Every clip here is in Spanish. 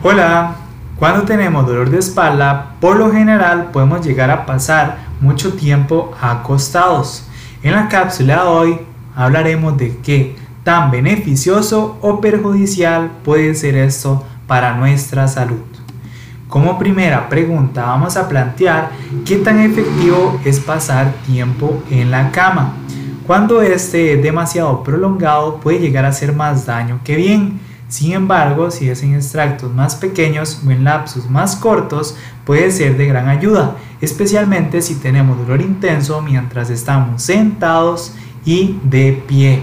Hola, cuando tenemos dolor de espalda, por lo general podemos llegar a pasar mucho tiempo acostados. En la cápsula de hoy hablaremos de qué tan beneficioso o perjudicial puede ser esto para nuestra salud. Como primera pregunta vamos a plantear qué tan efectivo es pasar tiempo en la cama. Cuando este es demasiado prolongado puede llegar a hacer más daño que bien. Sin embargo, si es en extractos más pequeños o en lapsos más cortos, puede ser de gran ayuda, especialmente si tenemos dolor intenso mientras estamos sentados y de pie.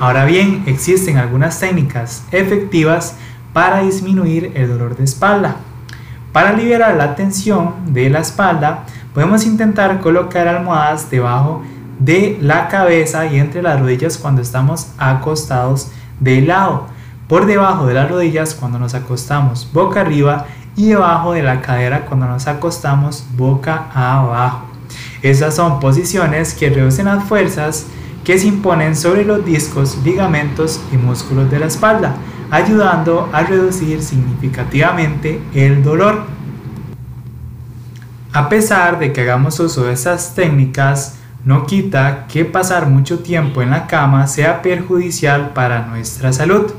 Ahora bien, existen algunas técnicas efectivas para disminuir el dolor de espalda. Para liberar la tensión de la espalda, podemos intentar colocar almohadas debajo de la cabeza y entre las rodillas cuando estamos acostados de lado, por debajo de las rodillas cuando nos acostamos boca arriba y debajo de la cadera cuando nos acostamos boca abajo. Esas son posiciones que reducen las fuerzas que se imponen sobre los discos, ligamentos y músculos de la espalda, ayudando a reducir significativamente el dolor. A pesar de que hagamos uso de estas técnicas, no quita que pasar mucho tiempo en la cama sea perjudicial para nuestra salud,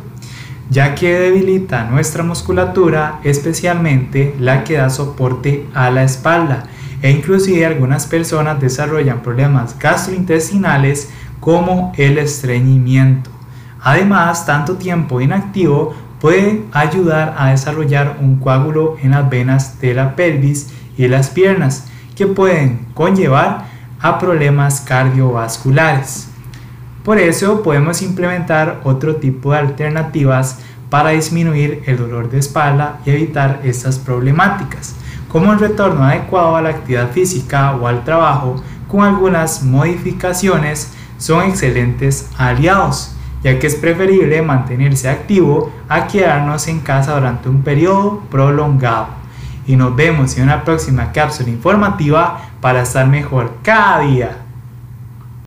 ya que debilita nuestra musculatura, especialmente la que da soporte a la espalda, e inclusive algunas personas desarrollan problemas gastrointestinales como el estreñimiento. Además, tanto tiempo inactivo puede ayudar a desarrollar un coágulo en las venas de la pelvis y las piernas, que pueden conllevar a problemas cardiovasculares. Por eso podemos implementar otro tipo de alternativas para disminuir el dolor de espalda y evitar estas problemáticas, como el retorno adecuado a la actividad física o al trabajo con algunas modificaciones son excelentes aliados, ya que es preferible mantenerse activo a quedarnos en casa durante un periodo prolongado y nos vemos en una próxima cápsula informativa para estar mejor cada día.